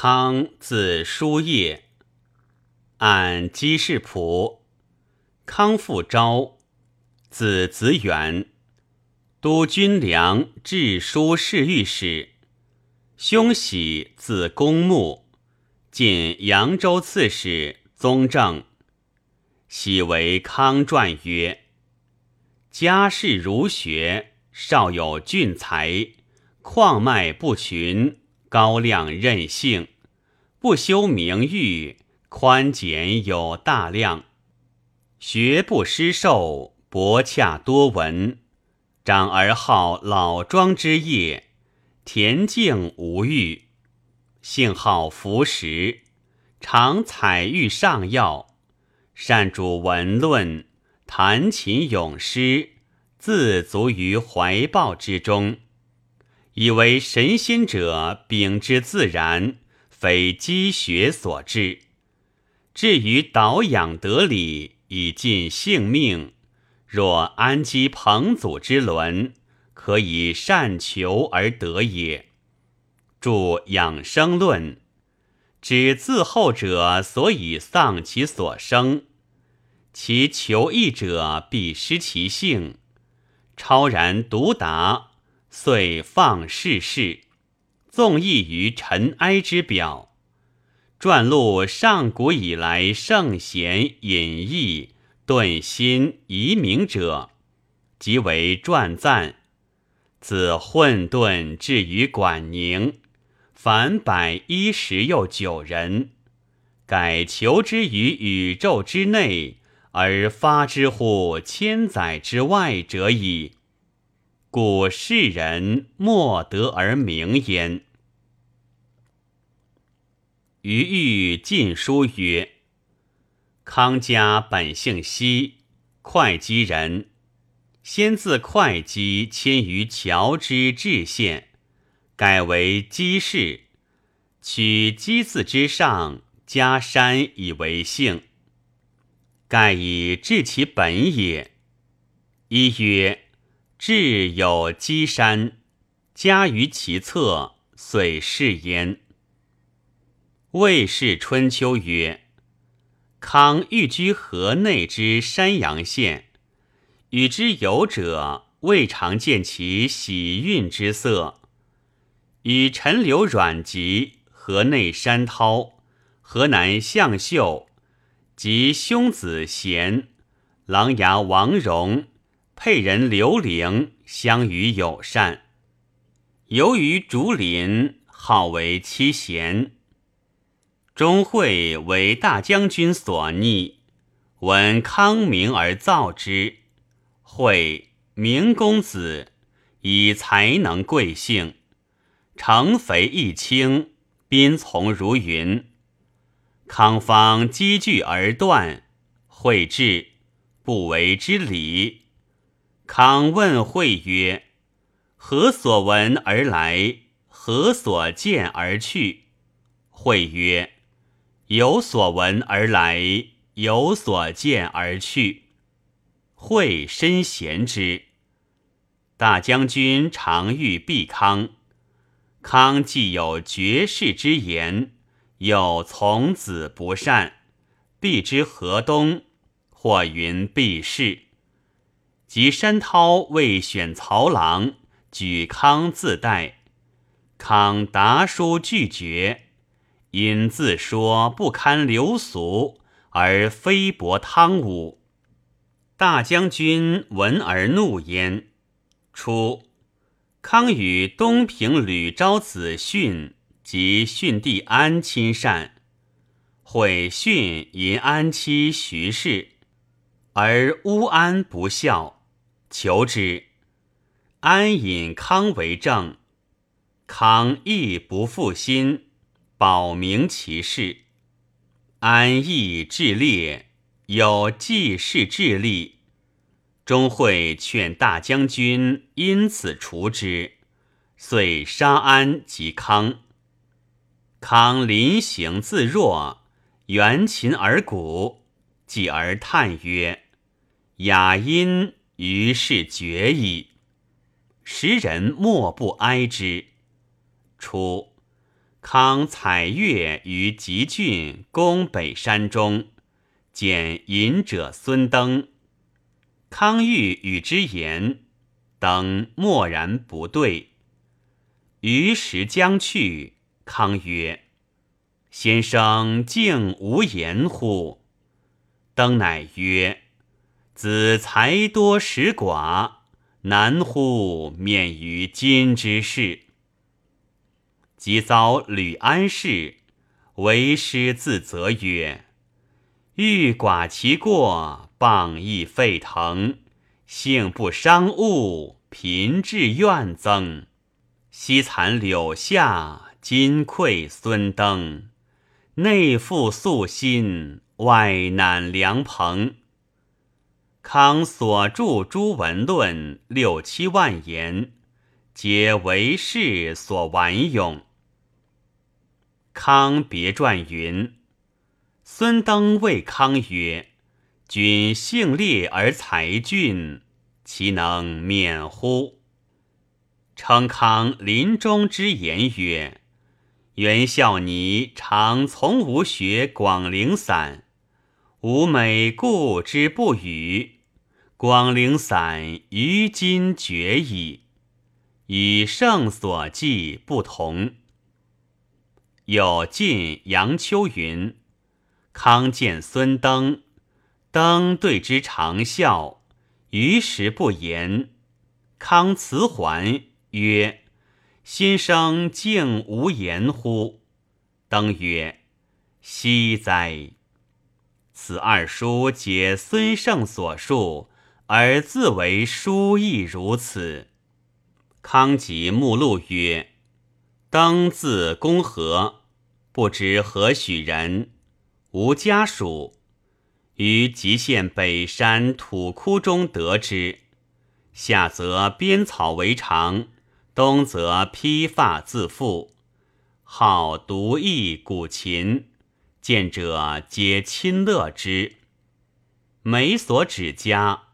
康字叔夜，按姬氏谱。康复昭，字子远，都军粮治书侍御史。兄喜字公穆，晋扬州刺史，宗正。喜为康传曰：家世儒学，少有俊才，旷脉不群。高亮任性，不修名誉，宽简有大量，学不失寿，博洽多闻。长而好老庄之业，恬静无欲，性好服食，常采玉上药，善主文论，弹琴咏诗，自足于怀抱之中。以为神仙者秉之自然，非积学所致。至于导养得理，以尽性命，若安基彭祖之伦，可以善求而得也。著《养生论》，指自后者所以丧其所生，其求异者必失其性，超然独达。遂放世事，纵逸于尘埃之表。传录上古以来圣贤隐逸顿心遗明者，即为传赞。自混沌至于管宁，凡百一十又九人，改求之于宇宙之内，而发之乎千载之外者矣。故世人莫得而名焉。余欲晋书曰：康家本姓西，会稽人，先自会稽迁于乔之至县，改为姬氏，取姬字之上加山以为姓，盖以治其本也。一曰。志有积山，家于其侧，遂是焉。魏氏春秋曰：康寓居河内之山阳县，与之游者，未尝见其喜运之色。与陈留阮籍、河内山涛、河南向秀及兄子贤、琅琊王戎。沛人刘伶相与友善，由于竹林，号为七贤。钟会为大将军所逆，闻康名而造之。会明公子，以才能贵姓，成肥益清，宾从如云。康方积聚而断，会至，不为之礼。康问惠曰：“何所闻而来？何所见而去？”惠曰：“有所闻而来，有所见而去。”惠深贤之。大将军常遇毕康，康既有绝世之言，又从子不善，必之河东，或云避世。及山涛未选曹郎，举康自代，康答书拒绝，因自说不堪流俗，而非薄汤武。大将军闻而怒焉。初，康与东平吕昭子训及训弟安亲善，毁训淫安妻徐氏，而乌安不孝。求之，安引康为政，康亦不负心，保明其事。安亦智烈，有济世智力，终会劝大将军因此除之，遂杀安及康。康临行自若，援琴而鼓，继而叹曰：“雅音。”于是绝矣，时人莫不哀之。初，康采月于吉郡攻北山中，见隐者孙登。康欲与之言，登默然不对。余时将去，康曰：“先生竟无言乎？”登乃曰：“子才多识寡，难乎免于今之事。”即遭吕安氏，为师自责曰：“欲寡其过。”谤亦沸腾，性不伤物，贫至怨增。西残柳下，今愧孙登。内负素心，外难良朋。康所著诸文论六七万言，皆为世所玩咏。康别传云：孙登谓康曰。君性烈而才俊，其能免乎？称康临终之言曰：“袁孝尼常从吾学广陵散，吾每故之不语。广陵散于今绝矣，与圣所记不同。”有晋杨秋云：“康见孙登。”登对之长笑，于时不言。康辞还曰：“心生竟无言乎？”登曰：“惜哉！此二书皆孙胜所述，而自为书亦如此。”康吉目录曰：“登字公和，不知何许人，无家属。”于吉县北山土窟中得知，下则编草为常，东则披发自缚，好独艺古琴，见者皆亲乐之。每所指家，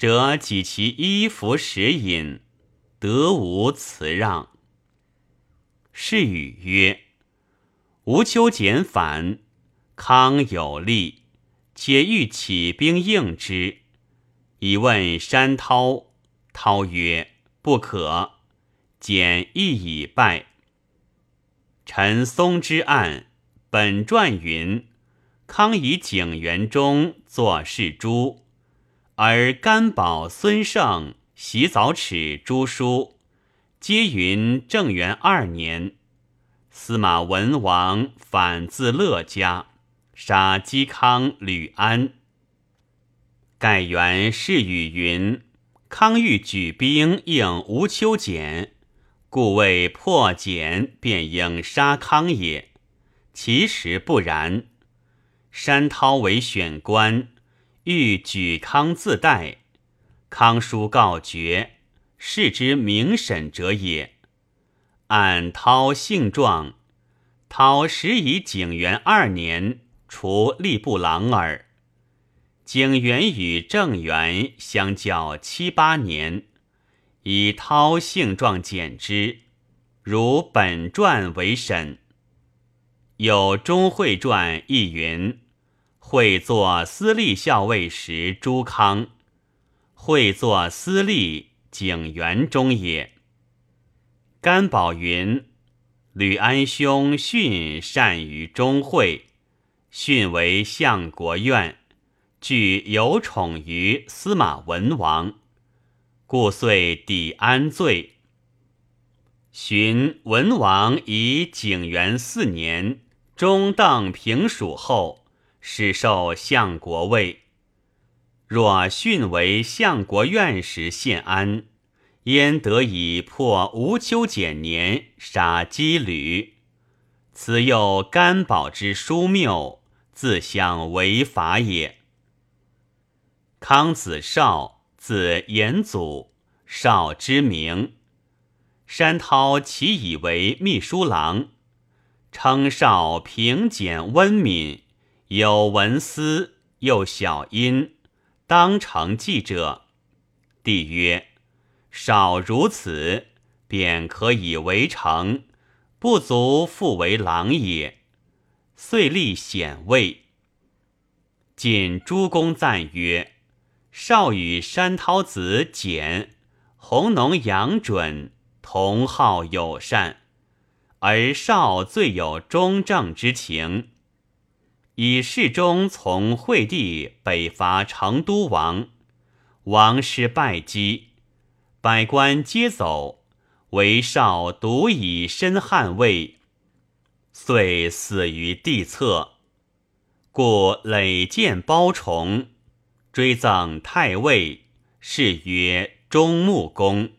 则给其衣服食饮，得无辞让。是语曰：“吴秋俭反，康有力。”且欲起兵应之，以问山涛。涛曰：“不可。”简亦已败。陈松之案，本传云：康以景元中作事诸，而甘宝、孙胜、洗澡齿诸书，皆云正元二年，司马文王反自乐家。杀嵇康、吕安。盖元是语云：康欲举兵应吴秋俭，故为破简，便应杀康也。其实不然。山涛为选官，欲举康自代。康书告绝，是之明审者也。按涛性状，涛时以景元二年。除吏部郎耳。景元与正元相较七八年，以涛性状简之，如本传为审。有钟会传亦云：会作司隶校尉时，朱康；会作司隶景元中也。甘宝云：吕安兄训善于钟会。训为相国院，具有宠于司马文王，故遂抵安罪。寻文王以景元四年中邓平蜀后，始受相国位。若训为相国院时献安，焉得以破吴秋简年杀姬吕？此又甘宝之疏谬。自相违法也。康子少，字延祖，少之名。山涛其以为秘书郎，称少平简温敏，有文思，又小音，当成记者。帝曰：“少如此，便可以为成，不足复为郎也，遂立显位。晋诸公赞曰：“少与山涛子简、弘农杨准同好友善，而少最有忠正之情。以侍中从惠帝北伐成都王，王师败绩，百官皆走，唯少独以身捍卫，遂死于地侧。”故累建包崇，追赠太尉，谥曰中穆公。